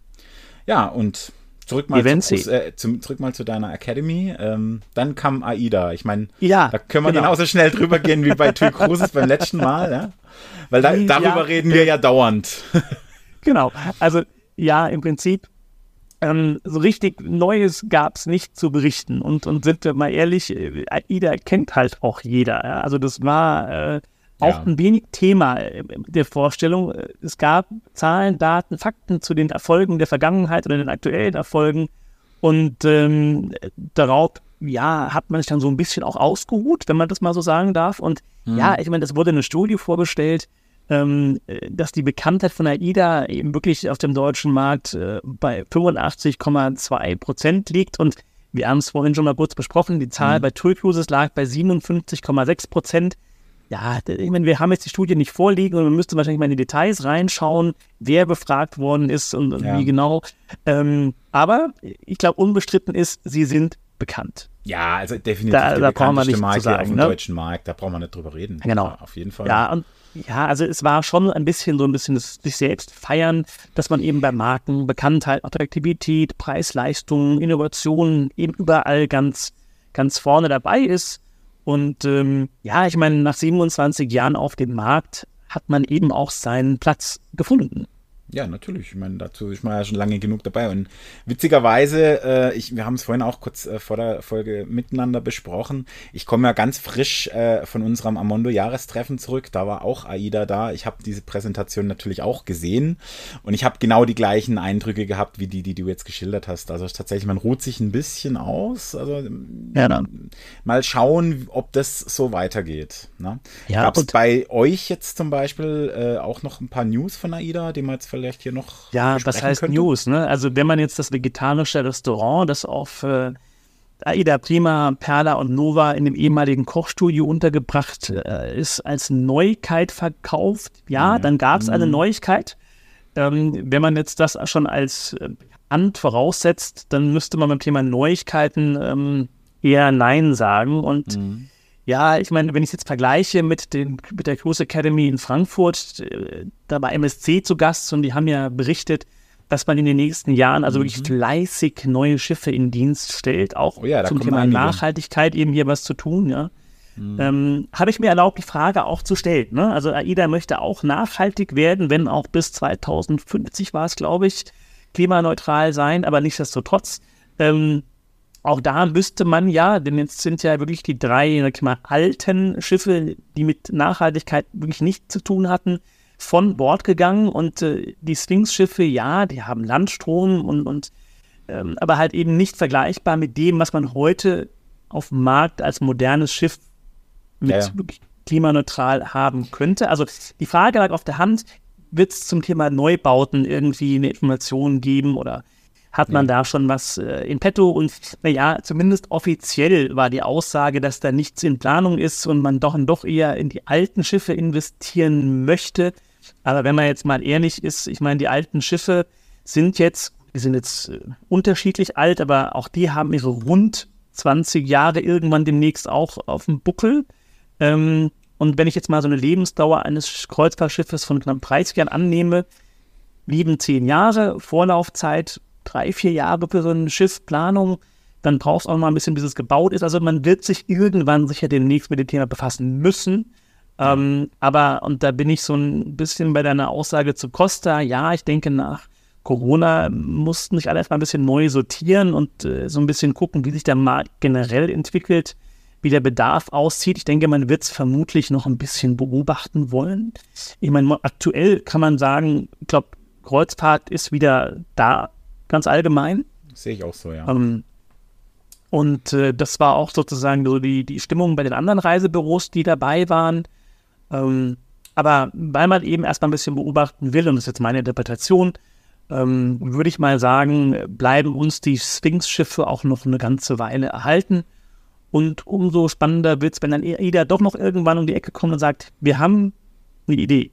Ja, und zurück mal, zu, äh, zum, zurück mal zu deiner Academy. Ähm, dann kam AIDA. Ich meine, ja, da können wir genau. genauso schnell drüber gehen wie bei TUI Cruises beim letzten Mal. Ja? Weil da, darüber ja, reden wir ja dauernd. genau. Also ja, im Prinzip ähm, so richtig Neues gab es nicht zu berichten. Und, und sind wir mal ehrlich, äh, AIDA kennt halt auch jeder. Ja? Also das war äh, auch ja. ein wenig Thema äh, der Vorstellung. Es gab Zahlen, Daten, Fakten zu den Erfolgen der Vergangenheit oder den aktuellen Erfolgen. Und ähm, darauf, ja, hat man sich dann so ein bisschen auch ausgeruht, wenn man das mal so sagen darf. Und mhm. ja, ich meine, es wurde eine Studie vorgestellt, ähm, dass die Bekanntheit von AIDA eben wirklich auf dem deutschen Markt äh, bei 85,2 Prozent liegt. Und wir haben es vorhin schon mal kurz besprochen, die Zahl mhm. bei Tool Cruises lag bei 57,6 Prozent. Ja, ich meine, wir haben jetzt die Studie nicht vorliegen und man müsste wahrscheinlich mal in die Details reinschauen, wer befragt worden ist und, und ja. wie genau. Ähm, aber ich glaube, unbestritten ist, sie sind bekannt. Ja, also definitiv da, der da bekannteste Marke sagen, auf dem ne? deutschen Markt, da braucht man nicht drüber reden. Genau. Ja, auf jeden Fall. Ja, und ja, also es war schon ein bisschen so ein bisschen das sich selbst feiern, dass man eben bei Marken Bekanntheit, Attraktivität, Preis-Leistung, Innovation eben überall ganz, ganz vorne dabei ist. Und ähm, ja, ich meine, nach 27 Jahren auf dem Markt hat man eben auch seinen Platz gefunden. Ja, natürlich. Ich meine, dazu ist man ja schon lange genug dabei. Und witzigerweise, äh, ich, wir haben es vorhin auch kurz äh, vor der Folge miteinander besprochen. Ich komme ja ganz frisch äh, von unserem Amondo-Jahrestreffen zurück. Da war auch AIDA da. Ich habe diese Präsentation natürlich auch gesehen. Und ich habe genau die gleichen Eindrücke gehabt, wie die, die du jetzt geschildert hast. Also tatsächlich, man ruht sich ein bisschen aus. Also ja, dann. mal schauen, ob das so weitergeht. Ne? Ja, Gab es bei euch jetzt zum Beispiel äh, auch noch ein paar News von AIDA, die man jetzt vielleicht hier noch. Ja, was heißt könnte? News? Ne? Also, wenn man jetzt das vegetarische Restaurant, das auf äh, Aida Prima, Perla und Nova in dem ehemaligen Kochstudio untergebracht äh, ist, als Neuigkeit verkauft, ja, mhm. dann gab es eine mhm. Neuigkeit. Ähm, wenn man jetzt das schon als äh, voraussetzt, dann müsste man beim Thema Neuigkeiten ähm, eher Nein sagen. Und mhm. Ja, ich meine, wenn ich es jetzt vergleiche mit, den, mit der Cruise Academy in Frankfurt, äh, da war MSC zu Gast und die haben ja berichtet, dass man in den nächsten Jahren also mhm. wirklich fleißig neue Schiffe in Dienst stellt, auch oh ja, zum Thema einige. Nachhaltigkeit eben hier was zu tun, ja. Mhm. Ähm, Habe ich mir erlaubt, die Frage auch zu stellen. Ne? Also AIDA möchte auch nachhaltig werden, wenn auch bis 2050 war es, glaube ich, klimaneutral sein, aber nichtsdestotrotz ähm, auch da müsste man ja, denn jetzt sind ja wirklich die drei, sag ich mal, alten Schiffe, die mit Nachhaltigkeit wirklich nichts zu tun hatten, von Bord gegangen und äh, die Sphinx-Schiffe, ja, die haben Landstrom und, und ähm, aber halt eben nicht vergleichbar mit dem, was man heute auf dem Markt als modernes Schiff mit ja, ja. klimaneutral haben könnte. Also die Frage lag auf der Hand, wird es zum Thema Neubauten irgendwie eine Information geben oder hat man ja. da schon was äh, in petto. Und naja, zumindest offiziell war die Aussage, dass da nichts in Planung ist und man doch, doch eher in die alten Schiffe investieren möchte. Aber wenn man jetzt mal ehrlich ist, ich meine, die alten Schiffe sind jetzt, die sind jetzt äh, unterschiedlich alt, aber auch die haben ihre rund 20 Jahre irgendwann demnächst auch auf dem Buckel. Ähm, und wenn ich jetzt mal so eine Lebensdauer eines Kreuzfahrtschiffes von knapp 30 Jahren annehme, lieben 10 Jahre Vorlaufzeit, drei, vier Jahre für so ein Schiff Planung, dann brauchst du auch mal ein bisschen, bis es gebaut ist. Also man wird sich irgendwann sicher demnächst mit dem Thema befassen müssen. Ähm, aber, und da bin ich so ein bisschen bei deiner Aussage zu Costa, ja, ich denke nach Corona mussten sich alle erstmal ein bisschen neu sortieren und äh, so ein bisschen gucken, wie sich der Markt generell entwickelt, wie der Bedarf aussieht. Ich denke, man wird es vermutlich noch ein bisschen beobachten wollen. Ich meine, aktuell kann man sagen, ich glaube, Kreuzfahrt ist wieder da ganz allgemein. Sehe ich auch so, ja. Ähm, und äh, das war auch sozusagen so die, die Stimmung bei den anderen Reisebüros, die dabei waren. Ähm, aber weil man eben erstmal ein bisschen beobachten will, und das ist jetzt meine Interpretation, ähm, würde ich mal sagen, bleiben uns die Sphinx-Schiffe auch noch eine ganze Weile erhalten. Und umso spannender wird es, wenn dann EIDA doch noch irgendwann um die Ecke kommt und sagt, wir haben eine Idee.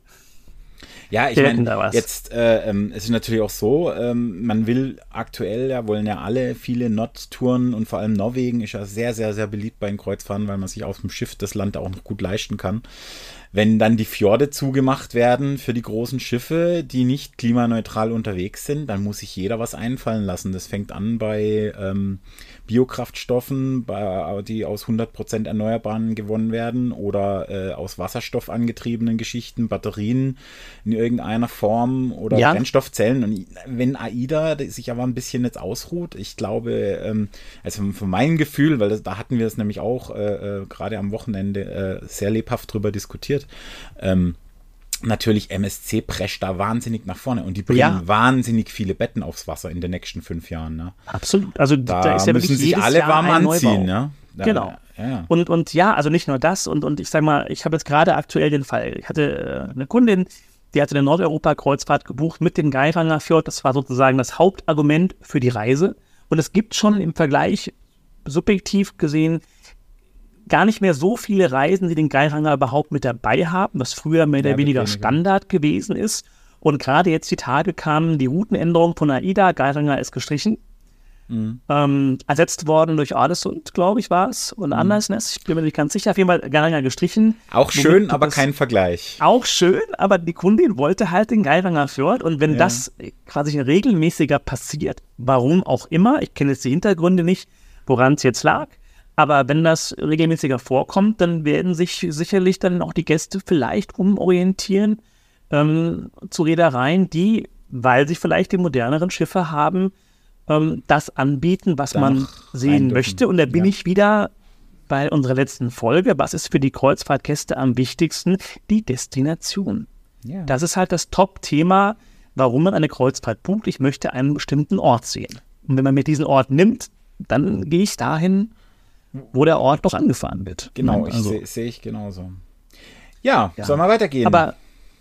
Ja, ich meine, jetzt äh, ähm, es ist natürlich auch so, ähm, man will aktuell, ja, wollen ja alle viele Nord-Touren und vor allem Norwegen ist ja sehr, sehr, sehr beliebt bei den Kreuzfahrten, weil man sich auf dem Schiff das Land auch noch gut leisten kann. Wenn dann die Fjorde zugemacht werden für die großen Schiffe, die nicht klimaneutral unterwegs sind, dann muss sich jeder was einfallen lassen. Das fängt an bei ähm, Biokraftstoffen, die aus 100% Erneuerbaren gewonnen werden oder äh, aus Wasserstoff angetriebenen Geschichten, Batterien in irgendeiner Form oder ja. Brennstoffzellen. Und wenn AIDA sich aber ein bisschen jetzt ausruht, ich glaube, ähm, also von meinem Gefühl, weil das, da hatten wir es nämlich auch äh, äh, gerade am Wochenende äh, sehr lebhaft drüber diskutiert, ähm, natürlich MSC prescht da wahnsinnig nach vorne und die bringen ja. wahnsinnig viele Betten aufs Wasser in den nächsten fünf Jahren. Ne? Absolut. Also da, da ist ja müssen sich alle Jahr warm anziehen. Ne? Da, genau. Ja. Und, und ja, also nicht nur das. Und, und ich sage mal, ich habe jetzt gerade aktuell den Fall. Ich hatte äh, eine Kundin, die hatte eine Nordeuropa-Kreuzfahrt gebucht mit dem Geiranger Fjord. Das war sozusagen das Hauptargument für die Reise. Und es gibt schon im Vergleich subjektiv gesehen gar nicht mehr so viele Reisen, die den Geiranger überhaupt mit dabei haben, was früher mehr oder weniger Standard gewesen ist. Und gerade jetzt die Tage kamen die Routenänderung von AIDA, Geiranger ist gestrichen. Mhm. Ähm, ersetzt worden durch Adesund, glaube ich, war es. Und mhm. Andersness, ich bin mir nicht ganz sicher. Auf jeden Fall Geiranger gestrichen. Auch schön, aber kein Vergleich. Auch schön, aber die Kundin wollte halt den Geiranger Fjord. Und wenn ja. das quasi regelmäßiger passiert, warum auch immer, ich kenne jetzt die Hintergründe nicht, woran es jetzt lag, aber wenn das regelmäßiger vorkommt, dann werden sich sicherlich dann auch die Gäste vielleicht umorientieren ähm, zu Reedereien, die weil sich vielleicht die moderneren Schiffe haben ähm, das anbieten, was man Danach sehen rein dürfen. möchte. Und da bin Ja. ich wieder bei unserer letzten Folge. Was ist für die Kreuzfahrtgäste am wichtigsten? Die Destination. Ja. Das ist halt das Top-Thema, warum man eine Kreuzfahrt bucht. Ich möchte einen bestimmten Ort sehen. Und wenn man mir diesen Ort nimmt, dann gehe ich dahin, wo der Ort noch angefahren wird. Genau, ich Also- sehe seh ich genauso. Ja, Ja. soll mal weitergehen? Aber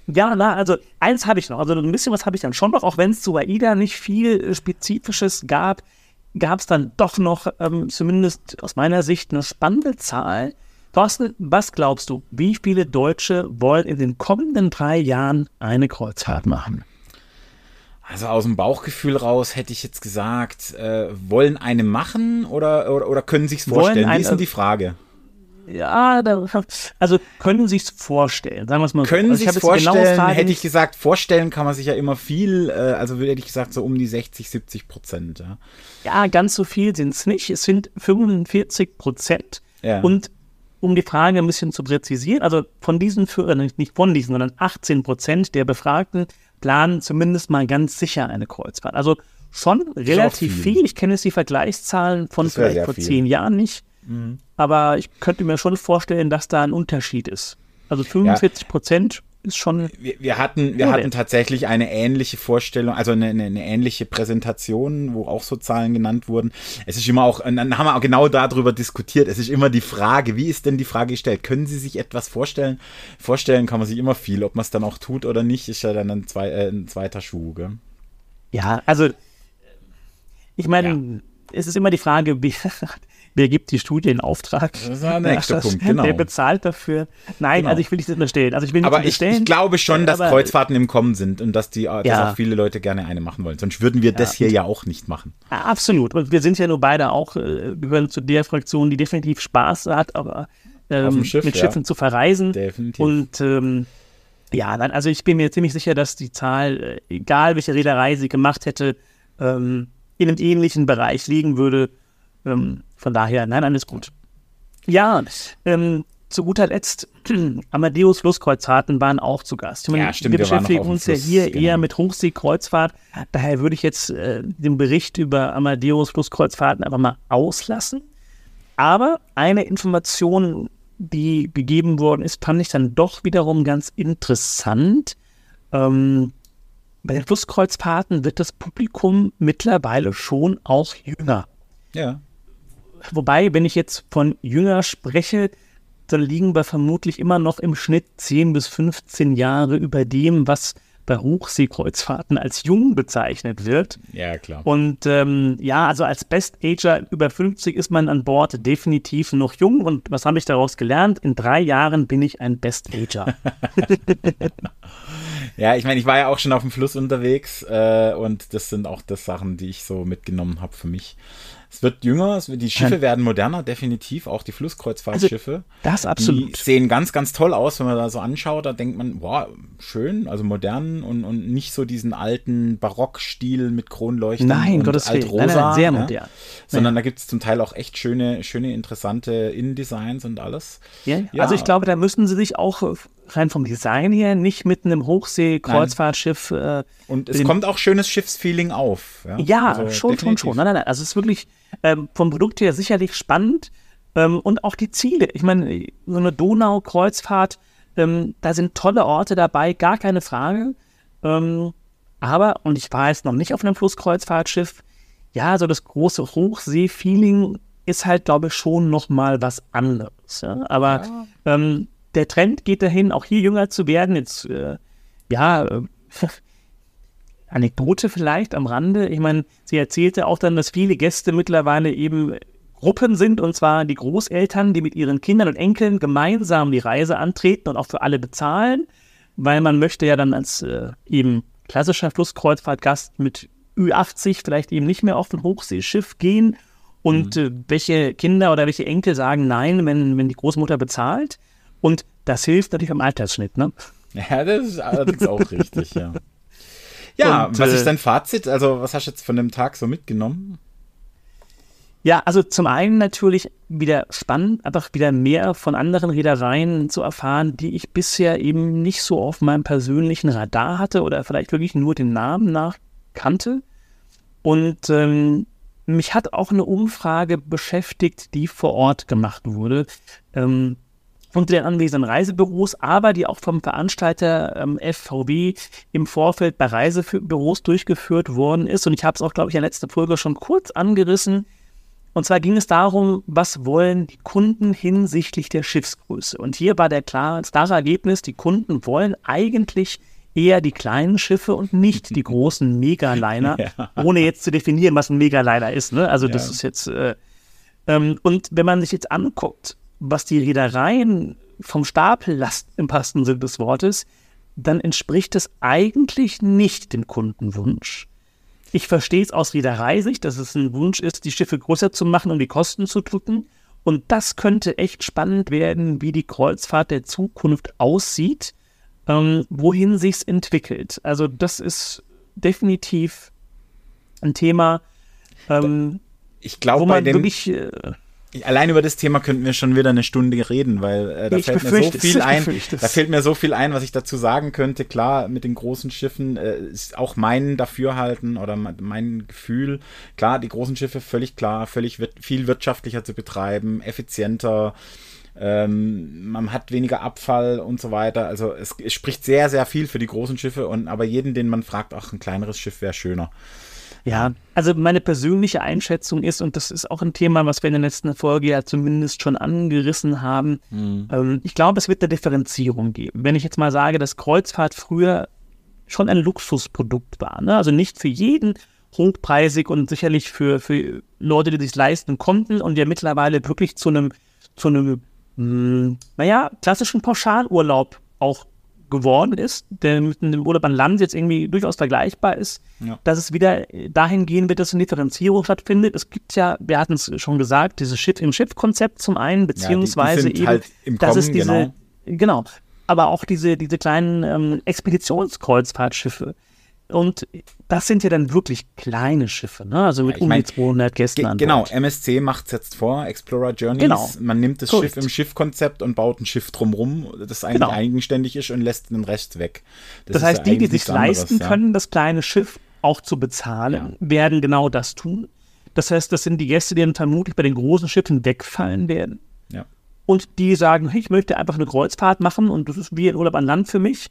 ja, na, also eins habe ich noch. Also ein bisschen was habe ich dann schon noch, auch wenn es zu AIDA nicht viel äh, Spezifisches gab, gab es dann doch noch, ähm, zumindest aus meiner Sicht, eine spannende Zahl. Thorsten, was glaubst du, wie viele Deutsche wollen in den kommenden drei Jahren eine Kreuzfahrt machen? Also aus dem Bauchgefühl raus hätte ich jetzt gesagt, äh, wollen eine machen oder, oder, oder können sich's Wollen vorstellen? Wie eine- ist denn die Frage? Ja, da, also können Sie es vorstellen, sagen wir es mal Können so. Also jetzt die genaue vorstellen? Frage Hätte ich gesagt, vorstellen kann man sich ja immer viel, äh, also hätte ich gesagt so um die 60, 70 Prozent. Ja. Ja, ganz so viel sind es nicht. Es sind 45 Prozent. Ja. Und um die Frage ein bisschen zu präzisieren, also von diesen, äh, nicht von diesen, sondern 18 Prozent der Befragten planen zumindest mal ganz sicher eine Kreuzfahrt. Also schon relativ viel. viel. Ich kenne jetzt die Vergleichszahlen von vielleicht vor zehn Jahren nicht. Aber ich könnte mir schon vorstellen, dass da ein Unterschied ist. Also 45 Prozent ist schon Wir, wir hatten, wir Ja, hatten tatsächlich eine ähnliche Vorstellung, also eine, eine, eine ähnliche Präsentation, wo auch so Zahlen genannt wurden. Es ist immer auch, dann haben wir auch genau darüber diskutiert. Es ist immer die Frage, wie ist denn die Frage gestellt? Können Sie sich etwas vorstellen? Vorstellen kann man sich immer viel. Ob man es dann auch tut oder nicht, ist ja dann ein, zwei, äh, ein zweiter Schuh. Gell? Ja, also ich meine, es ist immer die Frage, wer, wer gibt die Studie in Auftrag? Das ist der nächste Punkt, genau. Wer bezahlt dafür? Nein, Genau. also ich will nicht unterstellen. Also ich will nicht Aber ich, ich glaube schon, dass aber- Kreuzfahrten im Kommen sind und dass, die, dass Ja. auch viele Leute gerne eine machen wollen. Sonst würden wir das hier ja auch nicht machen. Ja, absolut. Und wir sind ja nur beide auch, äh, gehören zu der Fraktion, die definitiv Spaß hat, aber ähm, Schiff, mit ja. Schiffen zu verreisen. Definitiv. Und ähm, ja, nein, also ich bin mir ziemlich sicher, dass die Zahl, äh, egal welche Reederei sie gemacht hätte, ähm, in einem ähnlichen Bereich liegen würde. Ähm, von daher, nein, alles gut. Ja, ähm, zu guter Letzt, Amadeus Flusskreuzfahrten waren auch zu Gast. Ich meine, Ja, stimmt, wir beschäftigen uns ja Fluss, hier genau. eher mit Hochseekreuzfahrt. Daher würde ich jetzt äh, den Bericht über Amadeus Flusskreuzfahrten einfach mal auslassen. Aber eine Information, die gegeben worden ist, fand ich dann doch wiederum ganz interessant. Ähm, bei den Flusskreuzfahrten wird das Publikum mittlerweile schon auch jünger. Ja. Wobei, wenn ich jetzt von jünger spreche, dann liegen wir vermutlich immer noch im Schnitt 10 bis 15 Jahre über dem, was bei Hochseekreuzfahrten als jung bezeichnet wird. Ja, klar. Und ähm, ja, also als Best Ager über 50 ist man an Bord definitiv noch jung. Und was habe ich daraus gelernt? In drei Jahren bin ich ein Best Ager. Ja, ich meine, ich war ja auch schon auf dem Fluss unterwegs äh, und das sind auch das Sachen, die ich so mitgenommen habe für mich. Es wird jünger, es wird, die Schiffe Ja. werden moderner, definitiv, auch die Flusskreuzfahrtschiffe. das Die absolut. sehen ganz, ganz toll aus, wenn man da so anschaut. Da denkt man, wow, schön, also modern und, und nicht so diesen alten Barockstil mit Kronleuchten Nein, und Gottes Willen. altrosa, Nein, nein, sehr ja, modern. Sondern da gibt es zum Teil auch echt schöne, schöne, interessante Innendesigns und alles. Ja, Ja. Also ich glaube, da müssen sie sich auch rein vom Design her nicht mit einem Hochsee-Kreuzfahrtschiff äh, Und es kommt auch schönes Schiffsfeeling auf. Ja, Ja, Also schon, schon, definitiv. schon. Nein, nein, nein. Also es ist wirklich ähm, vom Produkt her sicherlich spannend ähm, und auch die Ziele. Ich meine, so eine Donau-Kreuzfahrt, ähm, da sind tolle Orte dabei, gar keine Frage. Ähm, aber, und ich war jetzt noch nicht auf einem Flusskreuzfahrtschiff, ja, so das große Hochsee-Feeling ist halt, glaube ich, schon noch mal was anderes. Ja? Aber ähm, der Trend geht dahin, auch hier jünger zu werden. Jetzt, äh, ja, äh, Anekdote vielleicht am Rande. Ich meine, sie erzählte auch dann, dass viele Gäste mittlerweile eben Gruppen sind, und zwar die Großeltern, die mit ihren Kindern und Enkeln gemeinsam die Reise antreten und auch für alle bezahlen, weil man möchte ja dann als äh, eben klassischer Flusskreuzfahrtgast mit Ü80 vielleicht eben nicht mehr auf ein Hochseeschiff gehen. Und äh, welche Kinder oder welche Enkel sagen nein, wenn, wenn die Großmutter bezahlt. Und das hilft natürlich am Altersschnitt, ne? Ja, das ist allerdings auch richtig, ja. Ja, Und, was äh, ist dein Fazit? Also, was hast du jetzt von dem Tag so mitgenommen? Ja, also zum einen natürlich wieder spannend, einfach wieder mehr von anderen Reedereien zu erfahren, die ich bisher eben nicht so auf meinem persönlichen Radar hatte oder vielleicht wirklich nur den Namen nach kannte. Und ähm, mich hat auch eine Umfrage beschäftigt, die vor Ort gemacht wurde. Ähm, unter den anwesenden Reisebüros, aber die auch vom Veranstalter ähm, FVB im Vorfeld bei Reisebüros durchgeführt worden ist. Und ich habe es auch, glaube ich, in der letzten Folge schon kurz angerissen. Und zwar ging es darum, was wollen die Kunden hinsichtlich der Schiffsgröße. Und hier war der klar, das klare Ergebnis, die Kunden wollen eigentlich eher die kleinen Schiffe und nicht die großen Megaliner, ja. ohne jetzt zu definieren, was ein Megaliner ist. Ne? Also das ja. ist jetzt, äh, ähm, und wenn man sich jetzt anguckt, was die Reedereien vom Stapel lassen, im passenden Sinn des Wortes, dann entspricht es eigentlich nicht dem Kundenwunsch. Ich verstehe es aus Reedereisicht, dass es ein Wunsch ist, die Schiffe größer zu machen, um die Kosten zu drücken. Und das könnte echt spannend werden, wie die Kreuzfahrt der Zukunft aussieht, ähm, wohin sich es entwickelt. Also das ist definitiv ein Thema, ähm, ich glaube, wo man wirklich äh, Allein über das Thema könnten wir schon wieder eine Stunde reden, weil äh, da ich fällt mir so viel ein. Da fällt mir so viel ein, was ich dazu sagen könnte. Klar, mit den großen Schiffen äh, ist auch mein Dafürhalten oder mein Gefühl. Klar, die großen Schiffe völlig klar, völlig wir viel wirtschaftlicher zu betreiben, effizienter. Ähm, man hat weniger Abfall und so weiter. Also es, es spricht sehr, sehr viel für die großen Schiffe und aber jeden, den man fragt, ach, ein kleineres Schiff wäre schöner. Ja, also meine persönliche Einschätzung ist, und das ist auch ein Thema, was wir in der letzten Folge ja zumindest schon angerissen haben, mhm. ähm, ich glaube, es wird eine Differenzierung geben. Wenn ich jetzt mal sage, dass Kreuzfahrt früher schon ein Luxusprodukt war, ne? also nicht für jeden hochpreisig und sicherlich für, für Leute, die sich leisten konnten und ja mittlerweile wirklich zu einem, zu einem, mh, hm, naja, klassischen Pauschalurlaub auch geworden ist, der mit dem Urlaub an Land jetzt irgendwie durchaus vergleichbar ist, ja. dass es wieder dahin gehen wird, dass eine Differenzierung stattfindet. Es gibt ja, wir hatten es schon gesagt, dieses Schiff im Schiff-Konzept zum einen, beziehungsweise ja, die, die eben, halt im dass es diese, genau. genau, aber auch diese, diese kleinen ähm, Expeditionskreuzfahrtschiffe, und das sind ja dann wirklich kleine Schiffe, ne? also mit ja, um die 200 Gästen an Genau, MSC macht es jetzt vor, Explorer Journeys. Genau. Man nimmt das Correct. Schiff im Schiffkonzept und baut ein Schiff drumrum, das eigentlich genau. eigenständig ist und lässt den Rest weg. Das, das heißt, ja die, die sich leisten ja. können, das kleine Schiff auch zu bezahlen, werden genau das tun. Das heißt, das sind die Gäste, die dann vermutlich bei den großen Schiffen wegfallen werden. Ja. Und die sagen, hey, ich möchte einfach eine Kreuzfahrt machen und das ist wie ein Urlaub an Land für mich.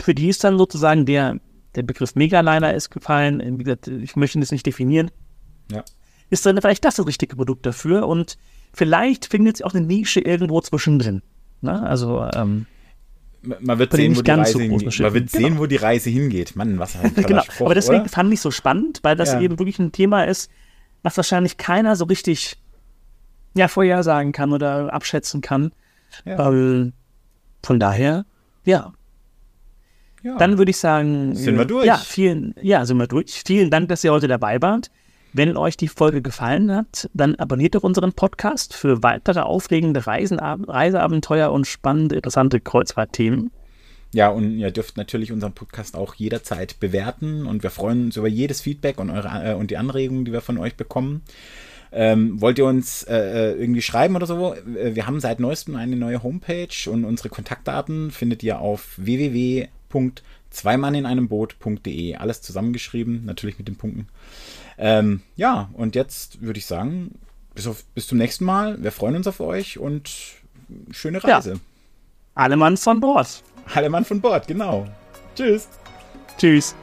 Für die ist dann sozusagen der der Begriff Megaliner ist gefallen. Wie gesagt, ich möchte das nicht definieren. Ja. Ist dann vielleicht das das richtige Produkt dafür und vielleicht findet sich auch eine Nische irgendwo zwischendrin. Ne? Also, ähm, man wird, sehen, wo die, Reise so man wird genau. sehen, wo die Reise hingeht. Mann, was ein Genau, Spruch, aber deswegen oder? fand ich so spannend, weil das ja. eben wirklich ein Thema ist, was wahrscheinlich keiner so richtig ja, vorhersagen kann oder abschätzen kann. Ja. Ähm, von daher, ja, ja. Dann würde ich sagen, sind wir durch. Ja, vielen, ja, sind wir durch. Vielen Dank, dass ihr heute dabei wart. Wenn euch die Folge gefallen hat, dann abonniert doch unseren Podcast für weitere aufregende Reisen, Reiseabenteuer und spannende, interessante Kreuzfahrtthemen. Ja, und ihr dürft natürlich unseren Podcast auch jederzeit bewerten und wir freuen uns über jedes Feedback und, eure, äh, und die Anregungen, die wir von euch bekommen. Ähm, wollt ihr uns äh, äh irgendwie schreiben oder so? Äh, wir haben seit neuestem eine neue Homepage und unsere Kontaktdaten findet ihr auf www Zweimann in einem Boot.de. Alles zusammengeschrieben, natürlich mit den Punkten. Ähm, ja, und jetzt würde ich sagen, bis, auf, bis zum nächsten Mal. Wir freuen uns auf euch und schöne Reise. Ja. Alle Mann von Bord. Alle Mann von Bord, genau. Tschüss. Tschüss.